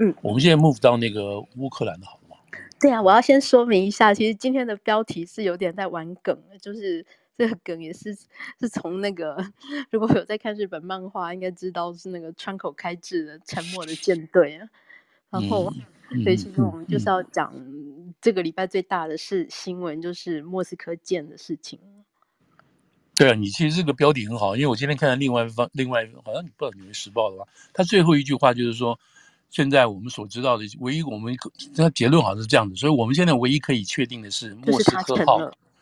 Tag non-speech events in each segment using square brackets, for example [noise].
好，嗯，我们现在 move 到那个乌克兰的好吗？对啊，我要先说明一下，其实今天的标题是有点在玩梗，就是这个梗也是是从那个如果有在看日本漫画，应该知道是那个川口开志的《沉默的舰队》啊。然后，嗯、所以其实我们就是要讲这个礼拜最大的是新闻，就是莫斯科舰的事情。对啊，你其实这个标题很好，因为我今天看了另外一方，另外好像你不知道《纽约时报》的吧？他最后一句话就是说，现在我们所知道的唯一我们这个结论好像是这样的，所以我们现在唯一可以确定的是，莫斯科号，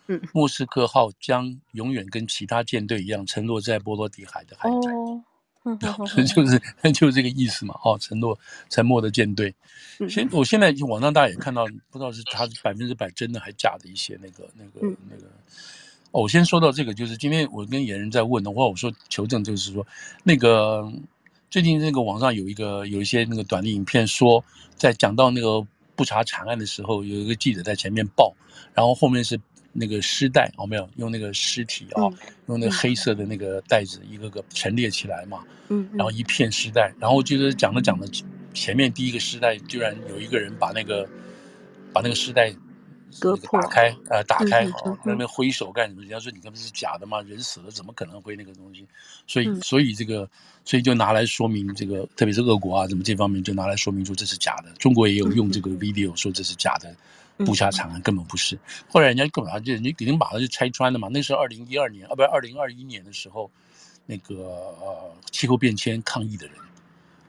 嗯，莫斯科号将永远跟其他舰队一样沉落在波罗的海的海底。哦，[laughs] 就是 [laughs] 就是这个意思嘛，哦，沉落沉没的舰队。现我现在网上大家也看到，不知道是他百分之百真的还假的一些那个那个那个。那个哦，我先说到这个，就是今天我跟野人在问的话，我说求证，就是说那个最近那个网上有一个有一些那个短的影片，说在讲到那个不查惨案的时候，有一个记者在前面报，然后后面是那个尸袋，哦，没有用那个尸体啊、哦，用那个黑色的那个袋子一个个陈列起来嘛，嗯，然后一片尸袋，然后就是讲着讲着，前面第一个尸袋居然有一个人把那个把那个尸袋。割破，打开，呃，打开，好，那边挥手干什么？人家说你根本是假的嘛，人死了怎么可能会那个东西？所以，所以这个，所以就拿来说明这个，特别是俄国啊，怎么这方面就拿来说明说这是假的。中国也有用这个 video 说这是假的，布下长安根本不是。后来人家干嘛？就人家已经把它就拆穿了嘛。那是二零一二年，啊，不是二零二一年的时候，那个呃气候变迁抗议的人。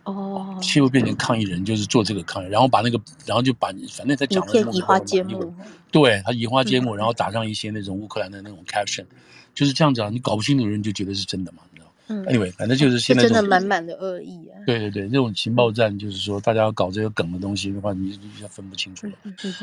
哦，气候变成抗议人就是做这个抗议，然后把那个，然后就把反正他讲的什么，移花接木，对他移花接木，然后打上一些那种乌克兰的那种 caption，就是这样子啊，你搞不清楚的人就觉得是真的嘛。嗯，Anyway，反正就是现在真的满满的恶意啊。对对对，那种情报战就是说，大家要搞这个梗的东西的话，你你分不清楚了。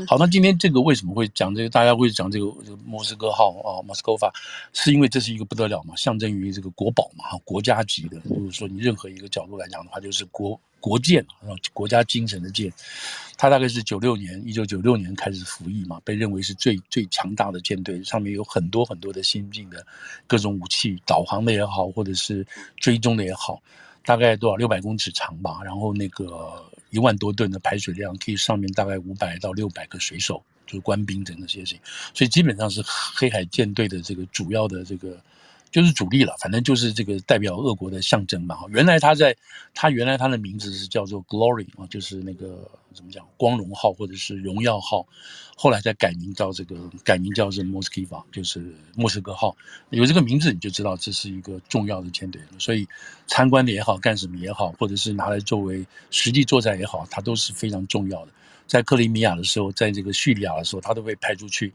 好，那今天这个为什么会讲这个？大家会讲这个这个莫斯科号啊，莫斯科法，是因为这是一个不得了嘛，象征于这个国宝嘛，哈，国家级的。就是说你任何一个角度来讲的话，就是国。国舰啊，国家精神的舰，它大概是九六年，一九九六年开始服役嘛，被认为是最最强大的舰队，上面有很多很多的先进的各种武器，导航的也好，或者是追踪的也好，大概多少？六百公尺长吧，然后那个一万多吨的排水量，可以上面大概五百到六百个水手，就是官兵等等这些事，所以基本上是黑海舰队的这个主要的这个。就是主力了，反正就是这个代表俄国的象征嘛。原来他在，他原来他的名字是叫做 Glory 啊，就是那个怎么讲，光荣号或者是荣耀号，后来再改名叫这个，改名叫是 Moskva，就是莫斯科号。有这个名字你就知道这是一个重要的舰队，所以参观的也好，干什么也好，或者是拿来作为实际作战也好，它都是非常重要的。在克里米亚的时候，在这个叙利亚的时候，他都被派出去。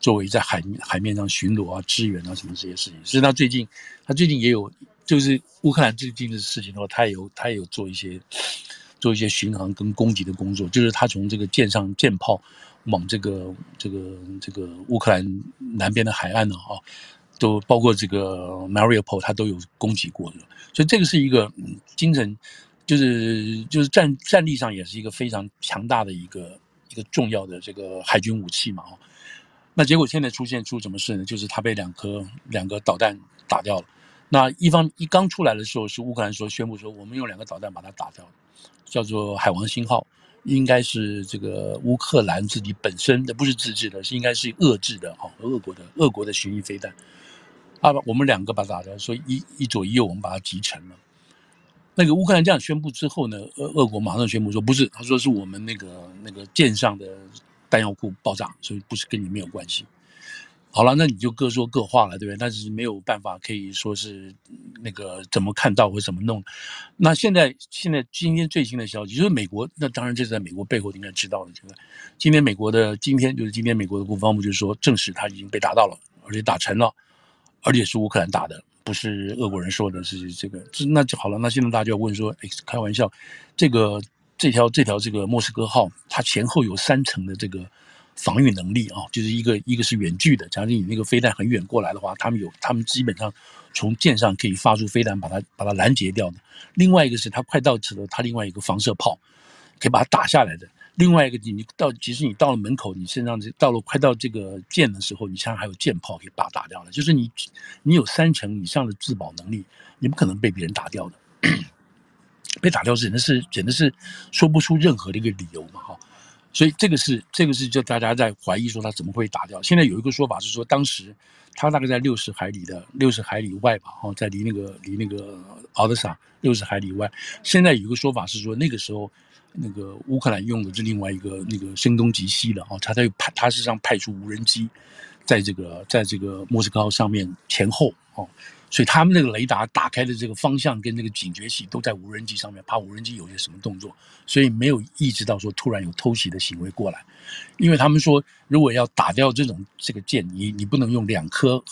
作为在海海面上巡逻啊、支援啊什么这些事情，所以他最近，他最近也有，就是乌克兰最近的事情的话，他也有他也有做一些做一些巡航跟攻击的工作，就是他从这个舰上舰炮往这个这个这个乌克兰南边的海岸呢啊，都包括这个 Mariupol，他都有攻击过的，所以这个是一个精神，就是就是战战力上也是一个非常强大的一个一个重要的这个海军武器嘛啊。那结果现在出现出什么事呢？就是他被两颗两个导弹打掉了。那一方一刚出来的时候，是乌克兰说宣布说，我们用两个导弹把它打掉了，叫做海王星号，应该是这个乌克兰自己本身的，不是自制的，是应该是遏制的哈，俄国的俄国的巡弋飞弹。啊，我们两个把它打掉，所以一一左一右，我们把它击沉了。那个乌克兰这样宣布之后呢，俄俄国马上宣布说不是，他说是我们那个那个舰上的。弹药库爆炸，所以不是跟你没有关系。好了，那你就各说各话了，对不对？但是没有办法可以说是那个怎么看到或怎么弄。那现在现在今天最新的消息就是美国，那当然这是在美国背后应该知道的。这个今天美国的今天就是今天美国的国防部就是说证实他已经被打到了，而且打沉了，而且是乌克兰打的，不是俄国人说的，是这个。这那就好了。那现在大家就要问说，哎，开玩笑，这个。这条这条这个莫斯科号，它前后有三层的这个防御能力啊，就是一个一个是远距的，假如你那个飞弹很远过来的话，他们有他们基本上从舰上可以发出飞弹把它把它拦截掉的。另外一个是它快到时了，它另外一个防射炮可以把它打下来的。另外一个你你到即使你到了门口，你身上这到了快到这个舰的时候，你身上还有舰炮可以把打掉的。就是你你有三层以上的自保能力，你不可能被别人打掉的。被打掉，简直是简直是说不出任何的一个理由嘛，哈。所以这个是这个是就大家在怀疑说他怎么会打掉。现在有一个说法是说，当时他大概在六十海里的六十海里外吧，哈，在离那个离那个奥德萨六十海里外。现在有一个说法是说，那个时候那个乌克兰用的是另外一个那个声东击西的，哈，他在派他实际上派出无人机，在这个在这个莫斯科上面前后，哦。所以他们那个雷达打开的这个方向跟那个警觉器都在无人机上面，怕无人机有些什么动作，所以没有意识到说突然有偷袭的行为过来。因为他们说，如果要打掉这种这个舰，你你不能用两颗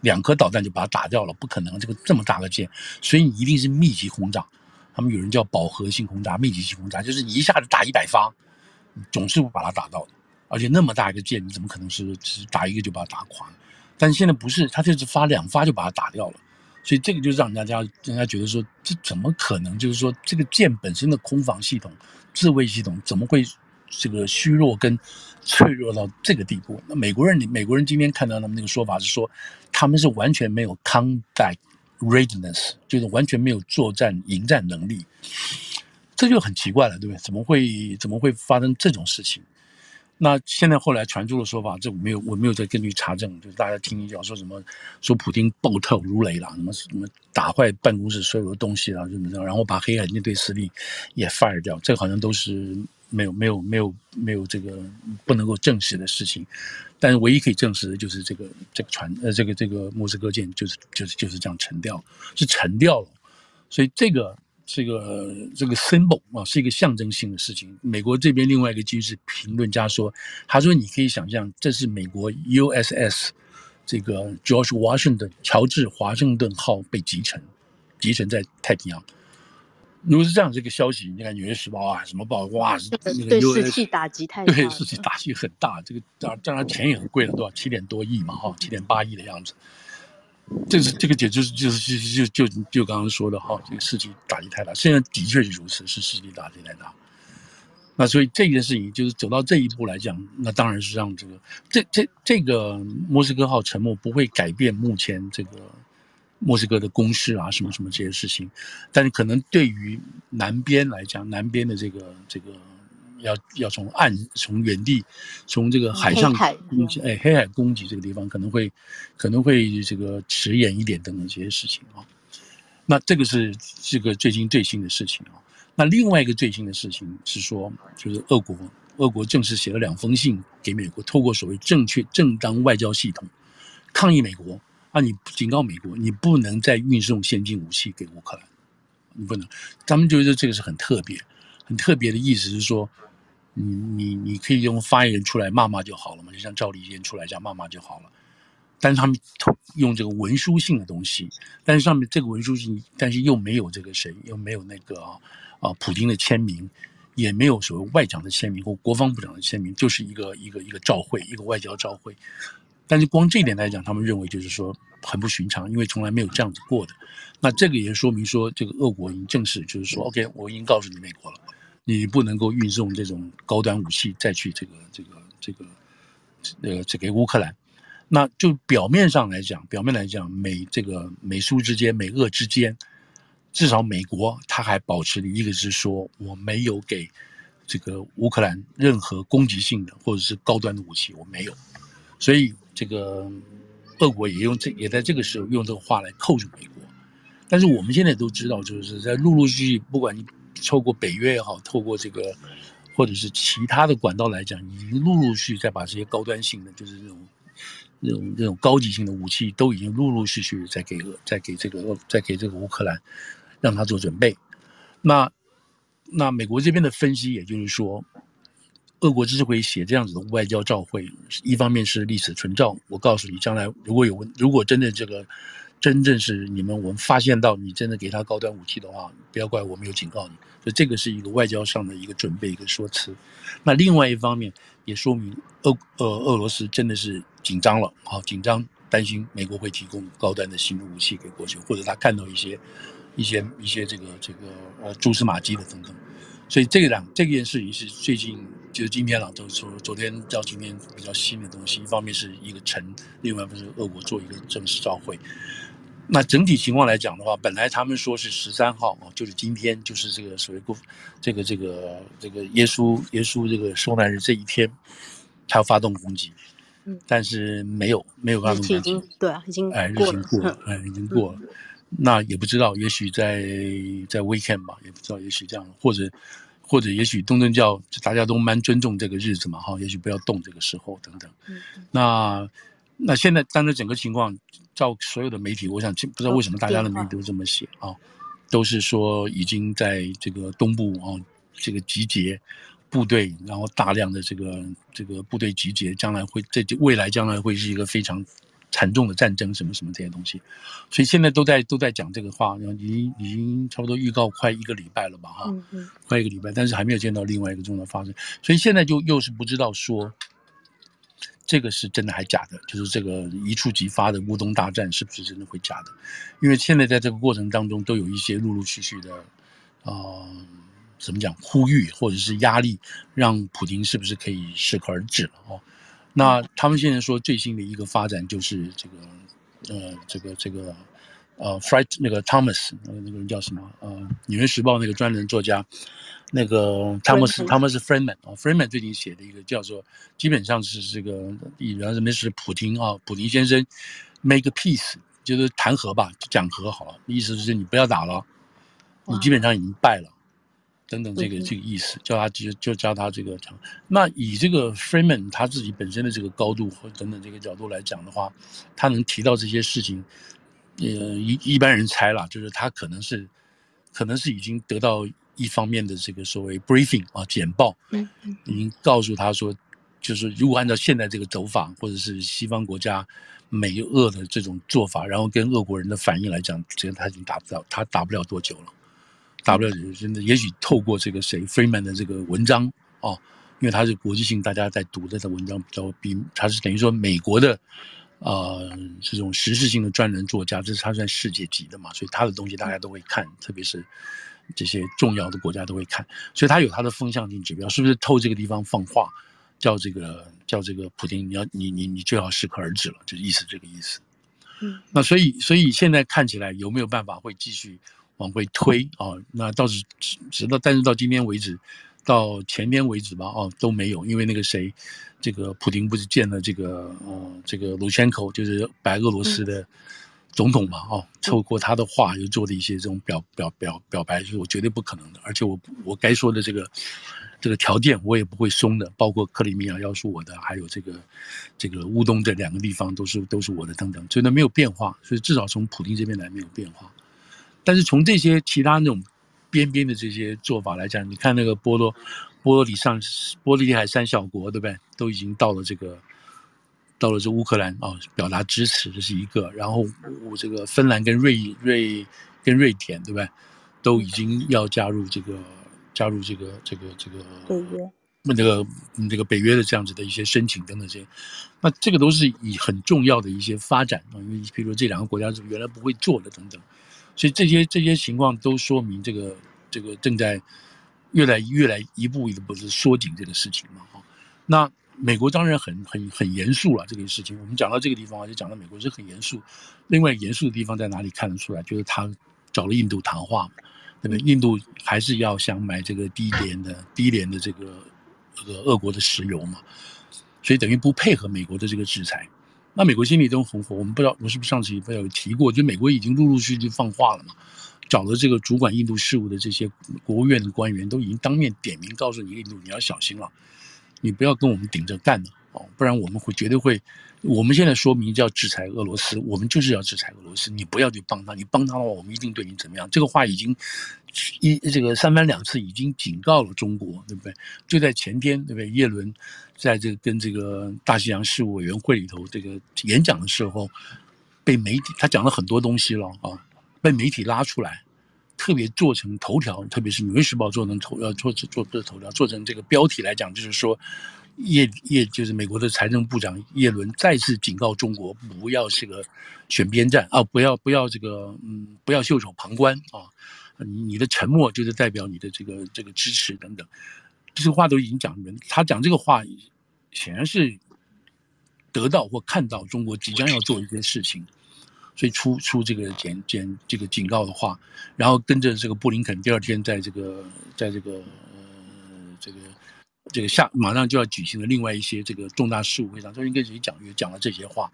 两颗导弹就把它打掉了，不可能，这个这么大个舰，所以你一定是密集轰炸。他们有人叫饱和性轰炸、密集性轰炸，就是你一下子打一百发，总是会把它打到的。而且那么大一个舰，你怎么可能是只打一个就把它打垮？但现在不是，他就是发两发就把它打掉了，所以这个就让大家人家觉得说，这怎么可能？就是说，这个舰本身的空防系统、自卫系统怎么会这个虚弱跟脆弱到这个地步？那美国人，美国人今天看到他们那个说法是说，他们是完全没有 combat readiness，就是完全没有作战迎战能力，这就很奇怪了，对不对？怎么会怎么会发生这种事情？那现在后来传出的说法，这我没有我没有再根据查证，就是大家听一讲说什么说普京暴跳如雷了，什么什么打坏办公室所有的东西了，怎么着，然后把黑海舰队司令也 fire 掉，这好像都是没有没有没有没有这个不能够证实的事情。但是唯一可以证实的就是这个这个船呃这个这个莫斯科舰就是就是就是这样沉掉，是沉掉了，所以这个。这个这个 symbol 啊，是一个象征性的事情。美国这边另外一个军事评论家说，他说你可以想象，这是美国 USS 这个 George Washington 乔治华盛顿号被击沉，击沉在太平洋。如果是这样，这个消息，你看《纽约时报》啊，什么报哇，那个 US, 士气打击太大，对，士气打击很大。这个当当然钱也很贵了，多少七点多亿嘛，哈，七点八亿的样子。这是这个解就是就是就就就就刚刚说的哈，这个士气打击太大，现在的确是如此，是士气打击太大。那所以这件事情就是走到这一步来讲，那当然是让这个这这这个莫斯科号沉没不会改变目前这个莫斯科的攻势啊什么什么这些事情，但是可能对于南边来讲，南边的这个这个。要要从岸从远地从这个海上攻击，哎，黑海攻击这个地方可能会可能会这个迟延一点等等这些事情啊。那这个是这个最近最新的事情啊。那另外一个最新的事情是说，就是俄国俄国正式写了两封信给美国，透过所谓正确正当外交系统抗议美国啊，你警告美国，你不能再运送先进武器给乌克兰，你不能。他们觉得这个是很特别，很特别的意思是说。你你你可以用发言人出来骂骂就好了嘛，就像赵立坚出来这样骂骂就好了。但是他们用这个文书性的东西，但是上面这个文书性，但是又没有这个谁，又没有那个啊啊普京的签名，也没有所谓外长的签名或国防部长的签名，就是一个一个一个照会，一个外交照会。但是光这一点来讲，他们认为就是说很不寻常，因为从来没有这样子过的。那这个也说明说，这个俄国已经正式就是说，OK，我已经告诉你美国了。你不能够运送这种高端武器再去这个这个这个呃，这给乌克兰，那就表面上来讲，表面来讲，美这个美苏之间、美俄之间，至少美国他还保持了一个是说，我没有给这个乌克兰任何攻击性的或者是高端的武器，我没有，所以这个俄国也用这也在这个时候用这个话来扣住美国，但是我们现在都知道，就是在陆陆续续，不管你。透过北约也好，透过这个或者是其他的管道来讲，已经陆陆续续在把这些高端性的，就是这种、这种、这种高级性的武器，都已经陆陆续续在给俄、在给这个、在给这个乌克兰，让他做准备。那那美国这边的分析，也就是说，俄国之所以写这样子的外交照会，一方面是历史存照，我告诉你，将来如果有问如果真的这个。真正是你们，我们发现到你真的给他高端武器的话，不要怪我没有警告你。所以这个是一个外交上的一个准备，一个说辞。那另外一方面也说明俄呃俄罗斯真的是紧张了，好紧张，担心美国会提供高端的新的武器给过去，或者他看到一些一些一些这个这个呃蛛丝马迹的等等。所以这两这件事情是最近就是今天了，就是说昨天到今天比较新的东西。一方面是一个城，另外不是俄国做一个正式照会。那整体情况来讲的话，本来他们说是十三号啊，就是今天，就是这个所谓过这个这个这个耶稣耶稣这个受难日这一天，他要发动攻击，嗯，但是没有没有发动攻击，对啊，已经哎日经过了，哎已经过了，那也不知道，也许在在 weekend 吧，也不知道，也许这样，或者或者也许东正教大家都蛮尊重这个日子嘛，哈，也许不要动这个时候等等，嗯，那。那现在，但是整个情况，照所有的媒体，我想不知道为什么大家的媒体都这么写啊，都是说已经在这个东部啊，这个集结部队，然后大量的这个这个部队集结，将来会这未来将来会是一个非常惨重的战争，什么什么这些东西，所以现在都在都在讲这个话，然后已经已经差不多预告快一个礼拜了吧，哈，快一个礼拜，但是还没有见到另外一个重要发生，所以现在就又是不知道说。这个是真的还假的？就是这个一触即发的乌东大战是不是真的会假的？因为现在在这个过程当中都有一些陆陆续续的，啊、怎么讲呼吁或者是压力，让普京是不是可以适可而止了哦？那他们现在说最新的一个发展就是这个，呃，这个这个，呃，Fright 那个 Thomas 那个那个人叫什么？呃，《纽约时报》那个专栏作家。那个汤姆斯，汤姆斯·弗里曼啊，弗里曼最近写的一个叫做，基本上是这个以，原来认为是普京啊，普京先生 make a peace，就是谈和吧，就讲和好了，意思就是你不要打了，你基本上已经败了，等等这个这个意思，叫他就就叫他这个讲。那以这个 Freeman 他自己本身的这个高度和等等这个角度来讲的话，他能提到这些事情，呃，一一般人猜了，就是他可能是，可能是已经得到。一方面的这个所谓 briefing 啊简报，嗯，已经告诉他说，就是如果按照现在这个走法，或者是西方国家美俄的这种做法，然后跟俄国人的反应来讲，这个他已经打不了，他打不了多久了，打不了，真的，也许透过这个谁 Freeman 的这个文章哦，因为他是国际性，大家在读的这文章比较比他是等于说美国的。呃，这种时事性的专栏作家，这是他算世界级的嘛，所以他的东西大家都会看，特别是这些重要的国家都会看，所以他有他的风向性指标，是不是透这个地方放话，叫这个叫这个普京，你要你你你最好适可而止了，就意思这个意思。嗯，那所以所以现在看起来有没有办法会继续往回推啊？那倒是直到，但是到今天为止。到前天为止吧，哦，都没有，因为那个谁，这个普京不是见了这个，呃，这个卢宣科，就是白俄罗斯的总统嘛，哦，透过他的话又做了一些这种表表表表白，就是我绝对不可能的，而且我我该说的这个这个条件我也不会松的，包括克里米亚要是我的，还有这个这个乌东这两个地方都是都是我的等等，所以呢没有变化，所以至少从普京这边来没有变化，但是从这些其他那种。边边的这些做法来讲，你看那个波罗波罗里上波罗的海三小国，对不对？都已经到了这个到了这乌克兰啊，表达支持，这是一个。然后我这个芬兰跟瑞瑞跟瑞典，对不对？都已经要加入这个加入这个这个这个北约，那这个这个北约的这样子的一些申请等等这些，那这个都是以很重要的一些发展啊，因为比如说这两个国家是原来不会做的等等。所以这些这些情况都说明，这个这个正在越来越来一步一步的缩紧这个事情嘛哈。那美国当然很很很严肃了这个事情。我们讲到这个地方就讲到美国是很严肃。另外严肃的地方在哪里看得出来？就是他找了印度谈话，对不对？印度还是要想买这个低廉的低廉的这个这个俄国的石油嘛，所以等于不配合美国的这个制裁。那美国心里都很火，我们不知道我是不是上次也有提过，就美国已经陆陆续续放话了嘛，找了这个主管印度事务的这些国务院的官员，都已经当面点名告诉你印度，你要小心了，你不要跟我们顶着干了哦，不然我们会绝对会。我们现在说明叫制裁俄罗斯，我们就是要制裁俄罗斯，你不要去帮他，你帮他的话，我们一定对你怎么样。这个话已经一这个三番两次已经警告了中国，对不对？就在前天，对不对？叶伦在这个跟这个大西洋事务委员会里头这个演讲的时候，被媒体他讲了很多东西了啊，被媒体拉出来，特别做成头条，特别是《纽约时报》做成头要做做做头条，做成这个标题来讲，就是说。叶叶就是美国的财政部长叶伦再次警告中国，不要这个选边站啊，不要不要这个嗯，不要袖手旁观啊，你的沉默就是代表你的这个这个支持等等，这些话都已经讲明，他讲这个话显然是得到或看到中国即将要做一件事情，所以出出这个简简这个警告的话，然后跟着这个布林肯第二天在这个在这个呃这个这个下马上就要举行的另外一些这个重大事务会上，中间跟谁讲也讲了这些话，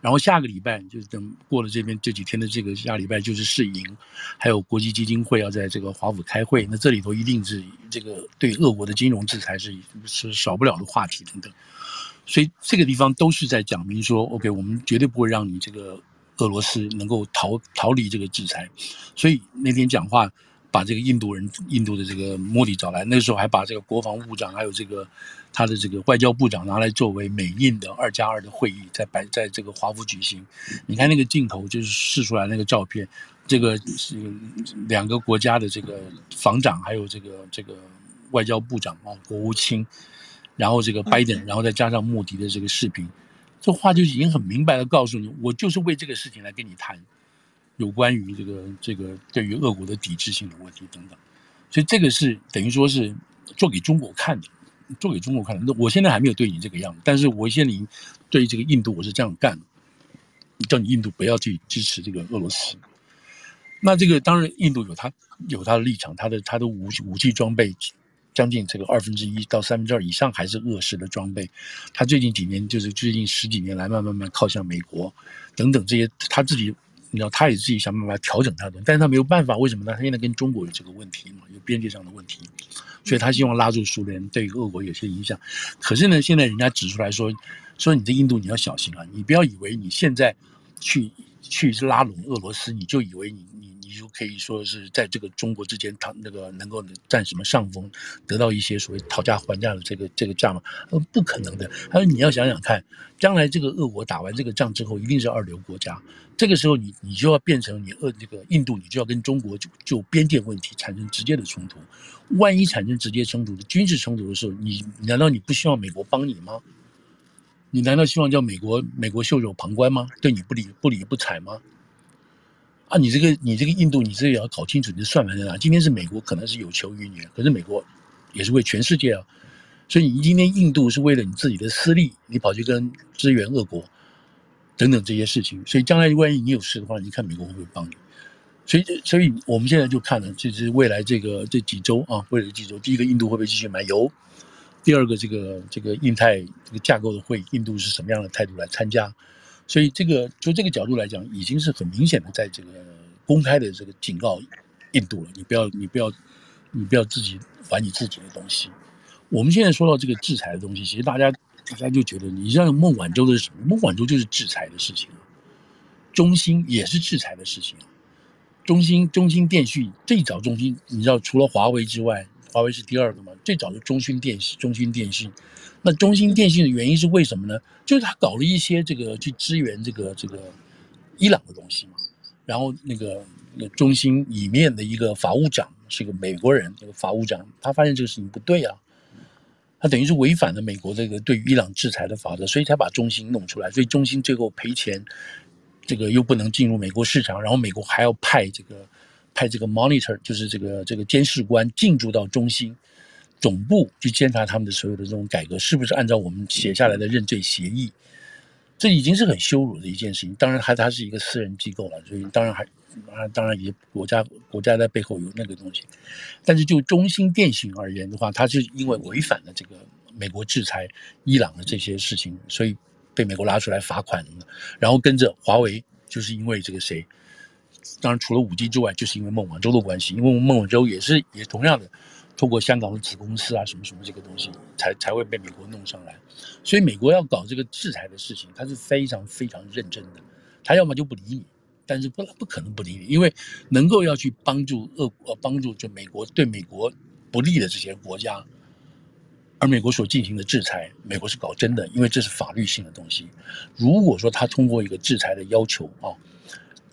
然后下个礼拜就是等过了这边这几天的这个下礼拜就是世银，还有国际基金会要在这个华府开会，那这里头一定是这个对俄国的金融制裁是是少不了的话题等等，所以这个地方都是在讲明说，OK，我们绝对不会让你这个。俄罗斯能够逃逃离这个制裁，所以那天讲话把这个印度人、印度的这个莫迪找来，那个时候还把这个国防部长还有这个他的这个外交部长拿来作为美印的二加二的会议，在白在这个华府举行。你看那个镜头，就是试出来那个照片，这个是两个国家的这个防长，还有这个这个外交部长啊，国务卿，然后这个拜登，然后再加上莫迪的这个视频。这话就已经很明白的告诉你，我就是为这个事情来跟你谈，有关于这个这个对于俄国的抵制性的问题等等，所以这个是等于说是做给中国看的，做给中国看的。那我现在还没有对你这个样子，但是我现在已经对这个印度我是这样干的，叫你印度不要去支持这个俄罗斯。那这个当然印度有他有他的立场，他的他的武武器装备。将近这个二分之一到三分之二以上还是俄式的装备，他最近几年就是最近十几年来慢慢慢靠向美国，等等这些他自己，你知道他也自己想办法调整他的，但是他没有办法，为什么呢？他现在跟中国有这个问题嘛，有边界上的问题，所以他希望拉住苏联，对于俄国有些影响。可是呢，现在人家指出来说，说你在印度你要小心啊，你不要以为你现在去去拉拢俄罗斯，你就以为你你。你就可以说是在这个中国之间，他那个能够占什么上风，得到一些所谓讨价还价的这个这个价码，呃，不可能的。他说你要想想看，将来这个俄国打完这个仗之后，一定是二流国家，这个时候你你就要变成你俄这个印度，你就要跟中国就就边界问题产生直接的冲突。万一产生直接冲突的军事冲突的时候，你难道你不希望美国帮你吗？你难道希望叫美国美国袖手旁观吗？对你不理不理不睬吗？啊，你这个你这个印度，你这个也要搞清楚你的算盘在哪。今天是美国，可能是有求于你，可是美国也是为全世界啊。所以你今天印度是为了你自己的私利，你跑去跟支援俄国等等这些事情。所以将来万一你有事的话，你看美国会不会帮你？所以，所以我们现在就看了，就是未来这个这几周啊，未来几周，第一个印度会不会继续买油？第二个，这个这个印太这个架构的会，印度是什么样的态度来参加？所以这个就这个角度来讲，已经是很明显的在这个公开的这个警告印度了。你不要，你不要，你不要自己玩你自己的东西。我们现在说到这个制裁的东西，其实大家大家就觉得，你像孟晚舟的是什么？孟晚舟就是制裁的事情啊。中兴也是制裁的事情啊。中兴中兴电讯最早中兴，你知道除了华为之外，华为是第二个嘛？最早的中兴电信，中兴电信。那中兴电信的原因是为什么呢？就是他搞了一些这个去支援这个这个伊朗的东西嘛。然后那个那中兴里面的一个法务长是个美国人，这个法务长他发现这个事情不对啊，他等于是违反了美国这个对于伊朗制裁的法则，所以才把中兴弄出来。所以中兴最后赔钱，这个又不能进入美国市场，然后美国还要派这个派这个 monitor，就是这个这个监视官进驻到中兴。总部去监察他们的所有的这种改革是不是按照我们写下来的认罪协议？这已经是很羞辱的一件事情。当然，还它是一个私人机构了，所以当然还啊，当然也国家国家在背后有那个东西。但是就中兴电信而言的话，它是因为违反了这个美国制裁伊朗的这些事情，所以被美国拉出来罚款。然后跟着华为，就是因为这个谁？当然除了五 G 之外，就是因为孟晚舟的关系，因为孟晚舟也是也同样的。通过香港的子公司啊，什么什么这个东西，才才会被美国弄上来。所以美国要搞这个制裁的事情，他是非常非常认真的。他要么就不理你，但是不不可能不理你，因为能够要去帮助俄国，帮助就美国对美国不利的这些国家，而美国所进行的制裁，美国是搞真的，因为这是法律性的东西。如果说他通过一个制裁的要求啊，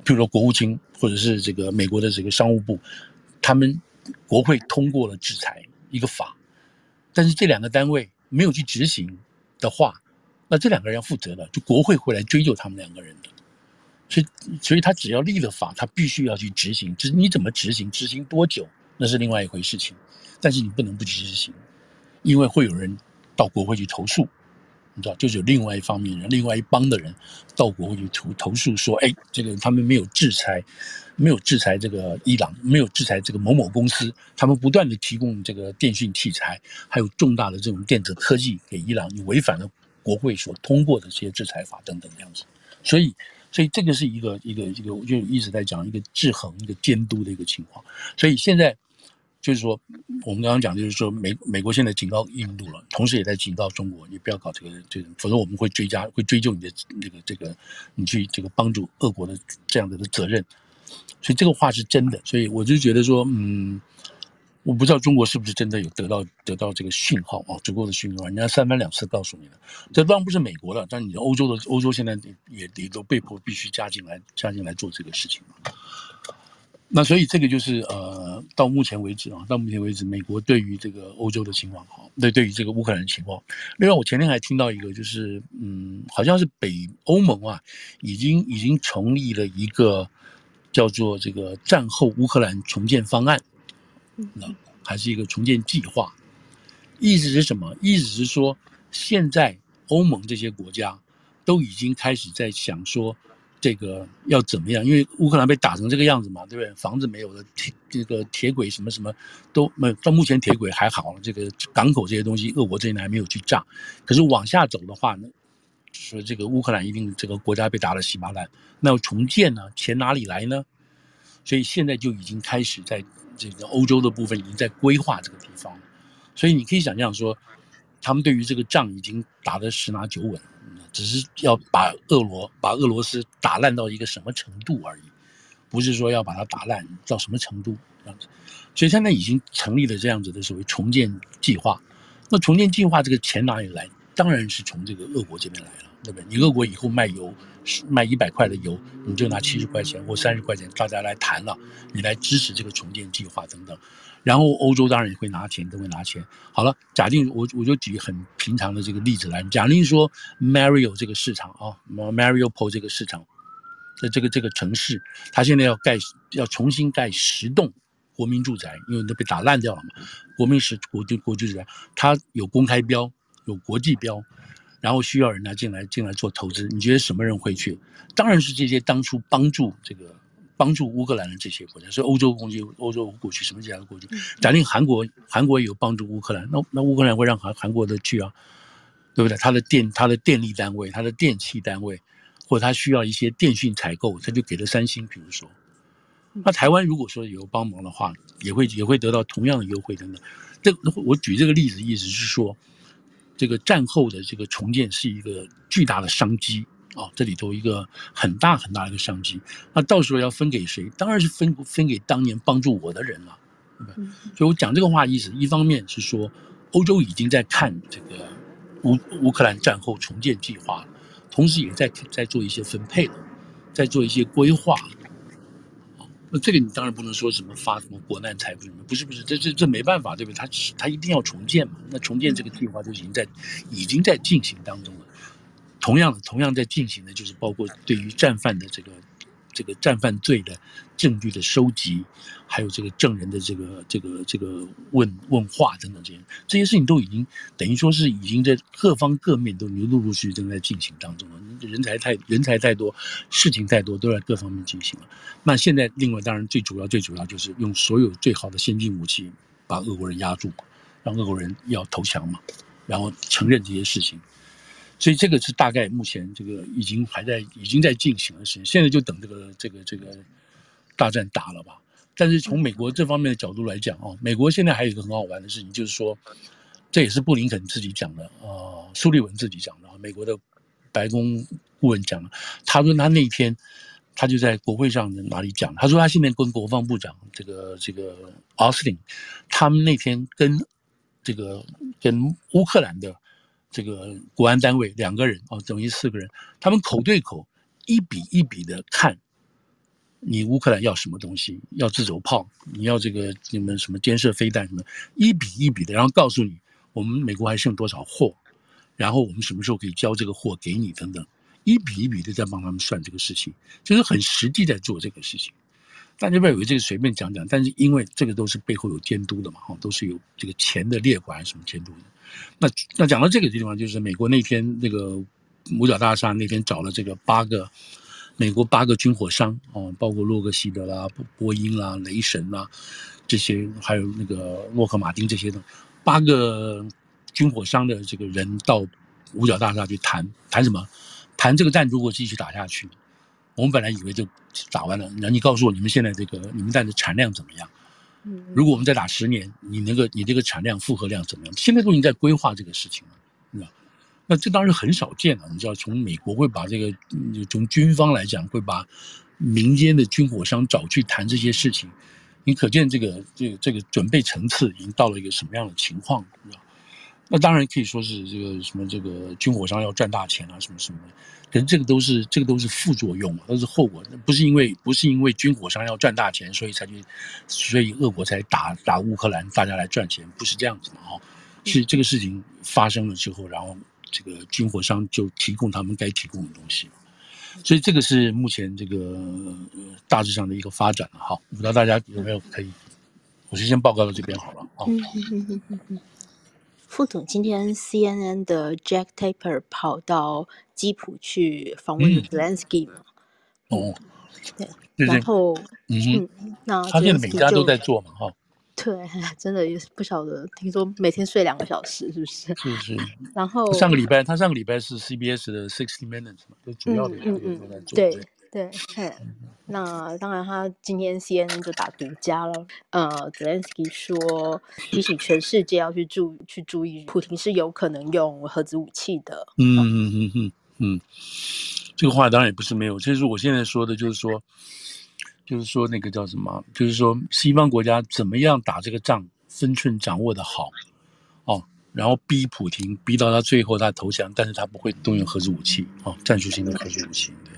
譬如说国务卿或者是这个美国的这个商务部，他们。国会通过了制裁一个法，但是这两个单位没有去执行的话，那这两个人要负责的，就国会会来追究他们两个人的。所以，所以他只要立了法，他必须要去执行。只你怎么执行，执行多久，那是另外一回事情。但是你不能不去执行，因为会有人到国会去投诉，你知道，就是有另外一方面人，另外一帮的人到国会去投投诉说，哎，这个他们没有制裁，没有制裁这个伊朗，没有制裁这个某某公司，他们不断的提供这个电讯器材，还有重大的这种电子科技给伊朗，你违反了国会所通过的这些制裁法等等这样子，所以，所以这个是一个一个一个，我就一直在讲一个制衡、一个监督的一个情况，所以现在。就是说，我们刚刚讲，就是说美美国现在警告印度了，同时也在警告中国，你不要搞这个这个，否则我们会追加，会追究你的这个这个，你去这个帮助俄国的这样的的责任。所以这个话是真的，所以我就觉得说，嗯，我不知道中国是不是真的有得到得到这个讯号啊，足够的讯号，人家三番两次告诉你了。这当然不是美国了，但你的欧洲的欧洲现在也也都被迫必须加进来加进来做这个事情。那所以这个就是呃，到目前为止啊，到目前为止，美国对于这个欧洲的情况，哈，对，对于这个乌克兰的情况。另外，我前天还听到一个，就是嗯，好像是北欧盟啊，已经已经成立了一个叫做这个战后乌克兰重建方案，那还是一个重建计划。意思是什么？意思是说，现在欧盟这些国家都已经开始在想说。这个要怎么样？因为乌克兰被打成这个样子嘛，对不对？房子没有了，铁这个铁轨什么什么都没。到目前铁轨还好，这个港口这些东西，俄国这边还没有去炸。可是往下走的话呢，说这个乌克兰一定这个国家被打得稀巴烂，那要重建呢？钱哪里来呢？所以现在就已经开始在这个欧洲的部分已经在规划这个地方。所以你可以想象说，他们对于这个仗已经打得十拿九稳。只是要把俄罗把俄罗斯打烂到一个什么程度而已，不是说要把它打烂到什么程度这样子。所以现在已经成立了这样子的所谓重建计划。那重建计划这个钱哪里来？当然是从这个俄国这边来了，对不对？你俄国以后卖油卖一百块的油，你就拿七十块钱或三十块钱，大家来谈了，你来支持这个重建计划等等。然后欧洲当然也会拿钱，都会拿钱。好了，假定我我就举很平常的这个例子来，假定说 Mario 这个市场啊，Mario p o 这个市场的这个这个城市，它现在要盖要重新盖十栋国民住宅，因为都被打烂掉了嘛。国民是国就国际住宅，它有公开标，有国际标，然后需要人家进来进来做投资。你觉得什么人会去？当然是这些当初帮助这个。帮助乌克兰的这些国家，所以欧洲攻击欧洲过去什么国家的过去？假定韩国韩国也有帮助乌克兰，那那乌克兰会让韩韩国的去啊，对不对？他的电他的电力单位，他的电器单位，或者他需要一些电讯采购，他就给了三星。比如说，那台湾如果说有帮忙的话，也会也会得到同样的优惠等等。这我举这个例子，意思是说，这个战后的这个重建是一个巨大的商机。啊、哦，这里头一个很大很大的一个商机，那到时候要分给谁？当然是分分给当年帮助我的人了，对不对？所以我讲这个话意思，一方面是说，欧洲已经在看这个乌乌克兰战后重建计划了，同时也在在做一些分配了，在做一些规划。那这个你当然不能说什么发什么国难财什么，不是不是，这这这没办法，对不对？他他一定要重建嘛，那重建这个计划就已经在已经在进行当中了。同样的，同样在进行的，就是包括对于战犯的这个这个战犯罪的证据的收集，还有这个证人的这个这个这个问问话等等这些这些事情，都已经等于说是已经在各方各面都陆陆续续正在进行当中了。人才太人才太多，事情太多，都在各方面进行了。那现在另外当然最主要最主要就是用所有最好的先进武器把俄国人压住，让俄国人要投降嘛，然后承认这些事情。所以这个是大概目前这个已经还在已经在进行的事情，现在就等这个这个这个大战打了吧。但是从美国这方面的角度来讲啊，美国现在还有一个很好玩的事情，就是说，这也是布林肯自己讲的啊，苏利文自己讲的啊，美国的白宫顾问讲的。他说他那天他就在国会上哪里讲，他说他现在跟国防部长这个这个奥斯汀，他们那天跟这个跟乌克兰的。这个国安单位两个人啊，等于四个人，他们口对口，一笔一笔的看，你乌克兰要什么东西？要自走炮，你要这个你们什么监射飞弹什么，一笔一笔的，然后告诉你我们美国还剩多少货，然后我们什么时候可以交这个货给你等等，一笔一笔的在帮他们算这个事情，就是很实际在做这个事情。大家不要以为这个随便讲讲，但是因为这个都是背后有监督的嘛，哈，都是有这个钱的列管什么监督的。那那讲到这个地方，就是美国那天那个五角大厦那天找了这个八个美国八个军火商哦，包括洛克希德啦、波音啦、雷神啦这些，还有那个洛克马丁这些的八个军火商的这个人到五角大厦去谈谈什么？谈这个战如果继续打下去，我们本来以为就打完了。那你告诉我，你们现在这个你们弹的产量怎么样？如果我们再打十年，你那个你这个产量负荷量怎么样？现在都已经在规划这个事情了，你知道？那这当然很少见了。你知道，从美国会把这个从军方来讲，会把民间的军火商找去谈这些事情，你可见这个这个这个准备层次已经到了一个什么样的情况，你知道？那当然可以说是这个什么这个军火商要赚大钱啊，什么什么的。可是这个都是这个都是副作用，都是后果，不是因为不是因为军火商要赚大钱，所以才去，所以俄国才打打乌克兰，大家来赚钱，不是这样子嘛？哈，是这个事情发生了之后，然后这个军火商就提供他们该提供的东西，所以这个是目前这个大致上的一个发展了。好，不知道大家有没有可以，我就先报告到这边好了啊。副总，今天 CNN 的 Jack Tapper 跑到基辅去访问 Zelensky 嘛？哦，对，然后嗯，那他现在每家都在做嘛？哈，对，真的也是不晓得，听说每天睡两个小时，是不是？是是。[laughs] 然后上个礼拜，他上个礼拜是 CBS 的 Sixty Minutes 嘛，就主要的人都在做。对。对，那当然，他今天 CNN 就打独家了。呃，Zelensky 说提醒全世界要去注去注意，普京是有可能用核子武器的。嗯嗯嗯嗯嗯，这个话当然也不是没有。其实我现在说的就是说，就是说那个叫什么？就是说西方国家怎么样打这个仗，分寸掌握的好哦，然后逼普丁逼到他最后他投降，但是他不会动用核子武器哦，战术性的核子武器。对。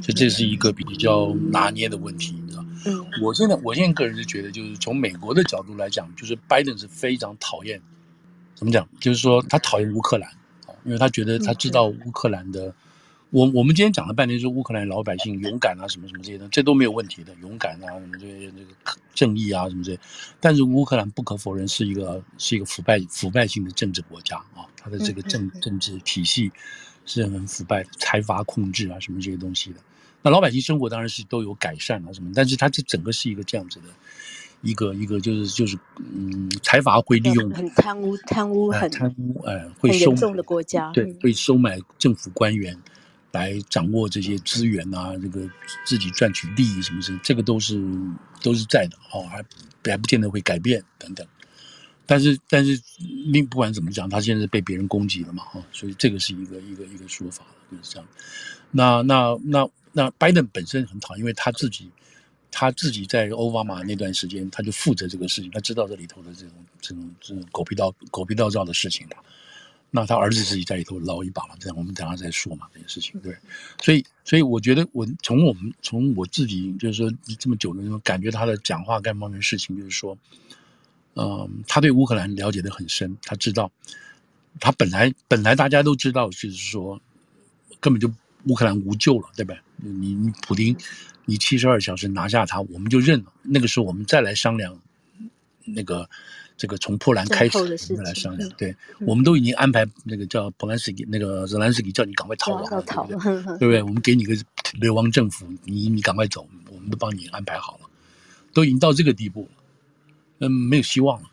所以这是一个比较拿捏的问题，你知道？嗯，我现在我现在个人是觉得，就是从美国的角度来讲，就是拜登是非常讨厌，怎么讲？就是说他讨厌乌克兰，因为他觉得他知道乌克兰的，我我们今天讲了半天说乌克兰老百姓勇敢啊，什么什么这些的，这都没有问题的，勇敢啊，什么这些这个正义啊，什么这些。但是乌克兰不可否认是一个是一个腐败腐败性的政治国家啊，他的这个政政治体系。是很腐败，财阀控制啊，什么这些东西的。那老百姓生活当然是都有改善啊，什么。但是它这整个是一个这样子的，一个一个就是就是嗯，财阀会利用很贪污，贪污很贪污，哎，会收很严重的国家，对，会收买政府官员来掌握这些资源啊，这个自己赚取利益什么什么，这个都是都是在的哦，还还不见得会改变等等。但是，但是，另不管怎么讲，他现在被别人攻击了嘛，哈，所以这个是一个一个一个说法，就是这样。那那那那拜登本身很讨厌，因为他自己他自己在奥巴马那段时间，他就负责这个事情，他知道这里头的这种这种这种狗屁倒狗屁倒灶的事情的。那他儿子自己在里头捞一把嘛，这样我们等下再说嘛，这件事情对。所以，所以我觉得我从我们从我自己就是说这么久的那种感觉，他的讲话干方面事情，就是说。嗯，他对乌克兰了解的很深，他知道，他本来本来大家都知道，就是说，根本就乌克兰无救了，对吧？你你普京，你七十二小时拿下他，我们就认了。那个时候我们再来商量，那个这个从波兰开始，我们来商量。对，我们都已经安排那个叫波兰斯基，那个泽兰斯基叫你赶快逃亡，逃，对不对？我们给你个流亡政府，你你赶快走，我们都帮你安排好了，都已经到这个地步了。嗯，没有希望了，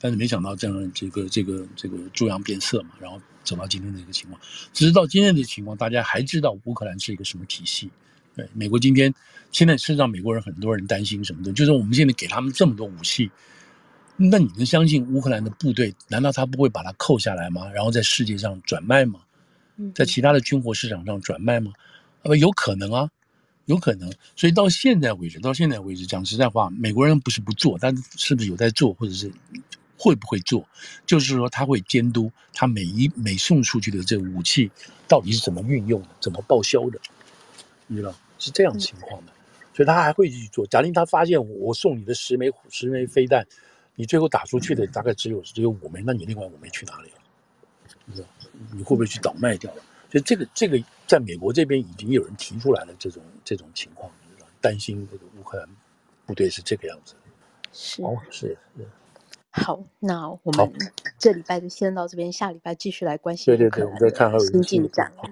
但是没想到这样这个这个这个猪羊变色嘛，然后走到今天的一个情况。直到今天的情况，大家还知道乌克兰是一个什么体系。对，美国今天现在是让美国人很多人担心什么的，就是我们现在给他们这么多武器，那你能相信乌克兰的部队？难道他不会把它扣下来吗？然后在世界上转卖吗？在其他的军火市场上转卖吗？呃，有可能啊。有可能，所以到现在为止，到现在为止，讲实在话，美国人不是不做，但是是不是有在做，或者是会不会做，就是说他会监督他每一每送出去的这武器到底是怎么运用的，怎么报销的，你知道是这样情况的，所以他还会去做。假定他发现我送你的十枚十枚飞弹，你最后打出去的大概只有只有五枚，那你另外五枚去哪里了？你知道你会不会去倒卖掉了？所以这个这个在美国这边已经有人提出来了这种这种情况？担心这个乌克兰部队是这个样子。是，哦，是是。好，那我们这礼拜就先到这边，下礼拜继续来关心。对对对，我们再看还有新进展。